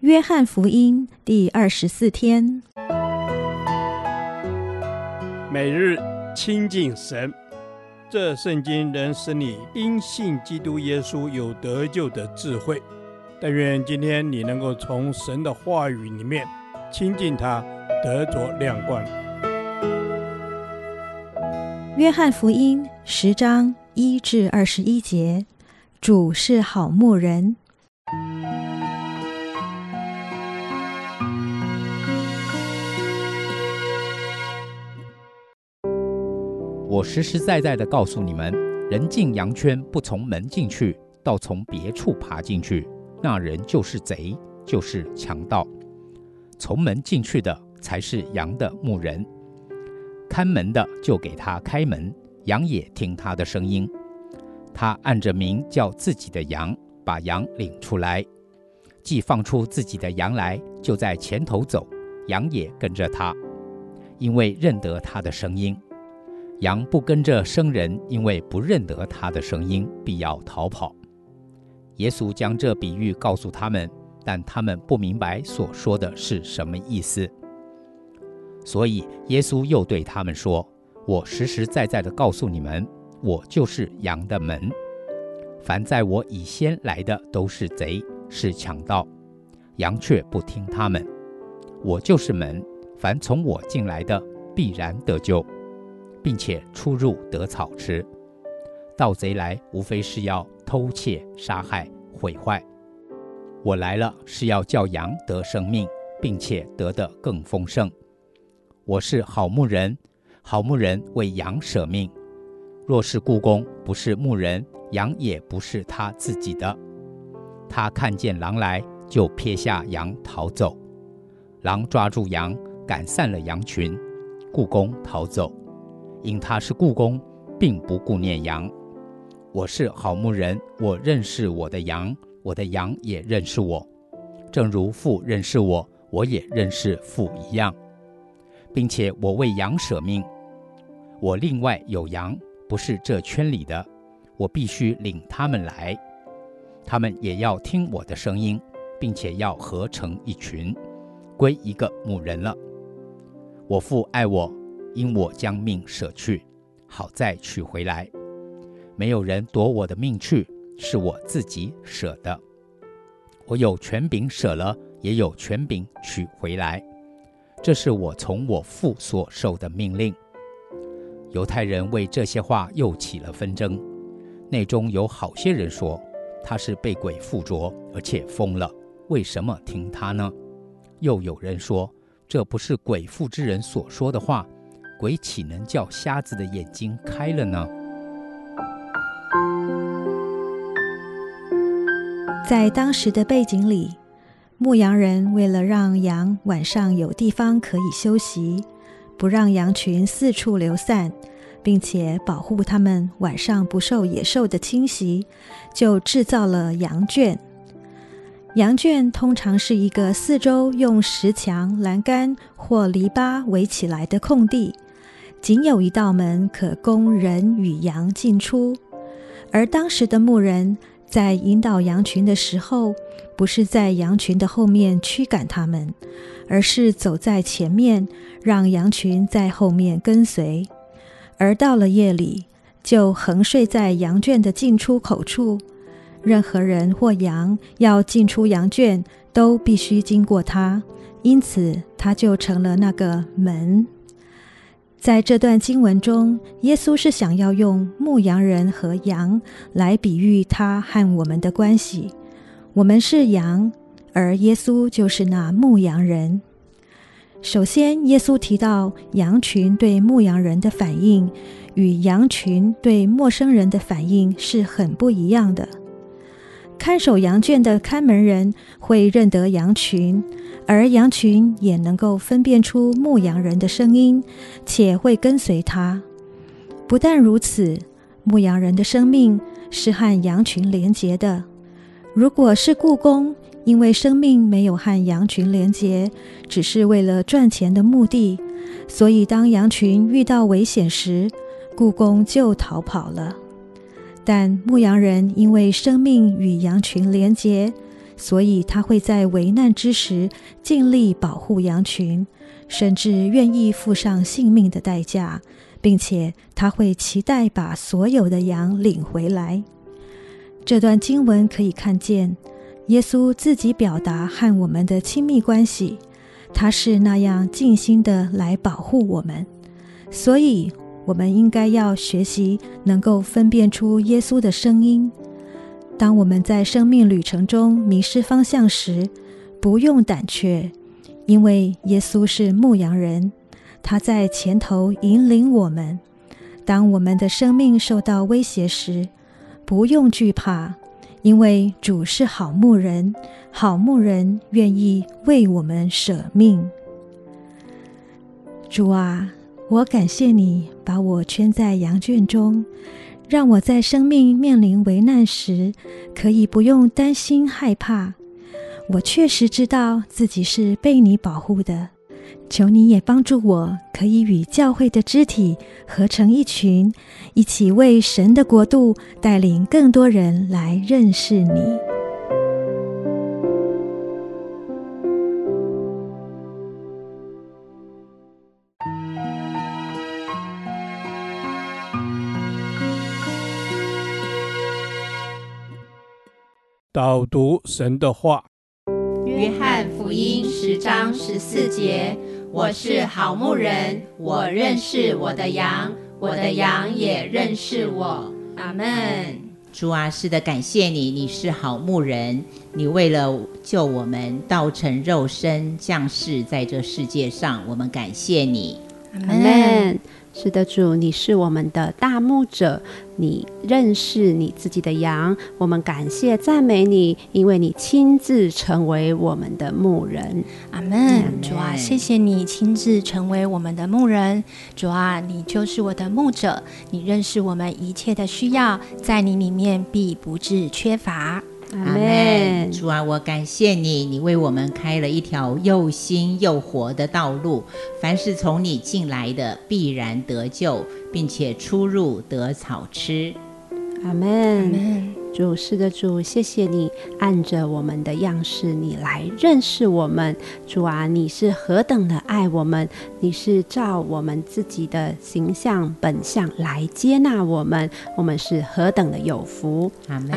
约翰福音第二十四天，每日亲近神，这圣经能使你因信基督耶稣有得救的智慧。但愿今天你能够从神的话语里面亲近他，得着亮光。约翰福音十章一至二十一节，主是好牧人。我实实在在的告诉你们：人进羊圈不从门进去，倒从别处爬进去，那人就是贼，就是强盗。从门进去的才是羊的牧人。看门的就给他开门，羊也听他的声音。他按着名叫自己的羊，把羊领出来。既放出自己的羊来，就在前头走，羊也跟着他，因为认得他的声音。羊不跟着生人，因为不认得他的声音，必要逃跑。耶稣将这比喻告诉他们，但他们不明白所说的是什么意思。所以耶稣又对他们说：“我实实在在地告诉你们，我就是羊的门。凡在我以先来的都是贼，是强盗，羊却不听他们。我就是门，凡从我进来的必然得救，并且出入得草吃。盗贼来，无非是要偷窃、杀害、毁坏。我来了，是要叫羊得生命，并且得的更丰盛。”我是好牧人，好牧人为羊舍命。若是雇工不是牧人，羊也不是他自己的。他看见狼来，就撇下羊逃走。狼抓住羊，赶散了羊群，雇工逃走，因他是雇工，并不顾念羊。我是好牧人，我认识我的羊，我的羊也认识我，正如父认识我，我也认识父一样。并且我为羊舍命，我另外有羊，不是这圈里的，我必须领他们来，他们也要听我的声音，并且要合成一群，归一个牧人了。我父爱我，因我将命舍去，好再取回来。没有人夺我的命去，是我自己舍的。我有权柄舍了，也有权柄取回来。这是我从我父所受的命令。犹太人为这些话又起了纷争，内中有好些人说他是被鬼附着，而且疯了，为什么听他呢？又有人说这不是鬼附之人所说的话，鬼岂能叫瞎子的眼睛开了呢？在当时的背景里。牧羊人为了让羊晚上有地方可以休息，不让羊群四处流散，并且保护它们晚上不受野兽的侵袭，就制造了羊圈。羊圈通常是一个四周用石墙、栏杆或篱笆围起来的空地，仅有一道门可供人与羊进出，而当时的牧人。在引导羊群的时候，不是在羊群的后面驱赶他们，而是走在前面，让羊群在后面跟随。而到了夜里，就横睡在羊圈的进出口处。任何人或羊要进出羊圈，都必须经过它，因此它就成了那个门。在这段经文中，耶稣是想要用牧羊人和羊来比喻他和我们的关系。我们是羊，而耶稣就是那牧羊人。首先，耶稣提到羊群对牧羊人的反应，与羊群对陌生人的反应是很不一样的。看守羊圈的看门人会认得羊群，而羊群也能够分辨出牧羊人的声音，且会跟随他。不但如此，牧羊人的生命是和羊群连结的。如果是雇工，因为生命没有和羊群连结，只是为了赚钱的目的，所以当羊群遇到危险时，雇工就逃跑了。但牧羊人因为生命与羊群连结，所以他会在危难之时尽力保护羊群，甚至愿意付上性命的代价，并且他会期待把所有的羊领回来。这段经文可以看见，耶稣自己表达和我们的亲密关系，他是那样尽心的来保护我们，所以我们应该要学习能够分辨出耶稣的声音。当我们在生命旅程中迷失方向时，不用胆怯，因为耶稣是牧羊人，他在前头引领我们。当我们的生命受到威胁时，不用惧怕，因为主是好牧人，好牧人愿意为我们舍命。主啊，我感谢你把我圈在羊圈中。让我在生命面临危难时，可以不用担心害怕。我确实知道自己是被你保护的。求你也帮助我，可以与教会的肢体合成一群，一起为神的国度带领更多人来认识你。导读神的话，《约翰福音》十章十四节：“我是好牧人，我认识我的羊，我的羊也认识我。”阿门。主啊，是的，感谢你，你是好牧人，你为了救我们，道成肉身降世在这世界上，我们感谢你。阿门。是的，主，你是我们的大牧者，你认识你自己的羊，我们感谢赞美你，因为你亲自成为我们的牧人。阿门。主啊，谢谢你亲自成为我们的牧人。主啊，你就是我的牧者，你认识我们一切的需要，在你里面必不致缺乏。阿门。主啊，我感谢你，你为我们开了一条又新又活的道路。凡是从你进来的，必然得救，并且出入得草吃。阿门。主，是的，主，谢谢你按着我们的样式，你来认识我们。主啊，你是何等的爱我们，你是照我们自己的形象本相来接纳我们，我们是何等的有福。阿门。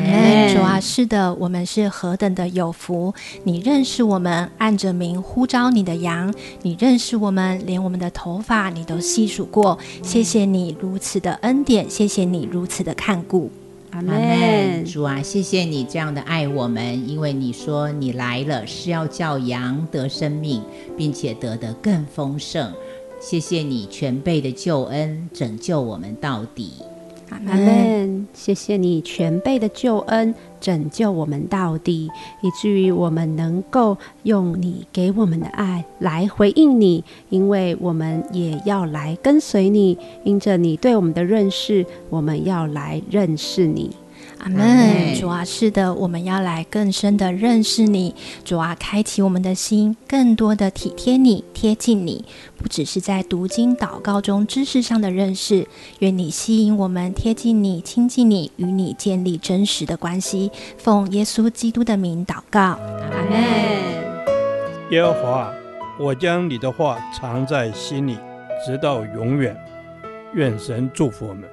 主啊，是的，我们是何等的有福。你认识我们，按着名呼召你的羊，你认识我们，连我们的头发你都细数过。谢谢你如此的恩典，谢谢你如此的看顾。阿门，主啊，谢谢你这样的爱我们，因为你说你来了是要叫羊得生命，并且得得更丰盛。谢谢你全辈的救恩，拯救我们到底。阿门。谢谢你全备的救恩，拯救我们到底，以至于我们能够用你给我们的爱来回应你，因为我们也要来跟随你，因着你对我们的认识，我们要来认识你。阿门，主啊，是的，我们要来更深的认识你，主啊，开启我们的心，更多的体贴你，贴近你，不只是在读经祷告中知识上的认识，愿你吸引我们贴近你，亲近你，与你建立真实的关系。奉耶稣基督的名祷告，阿门。耶和华，我将你的话藏在心里，直到永远。愿神祝福我们。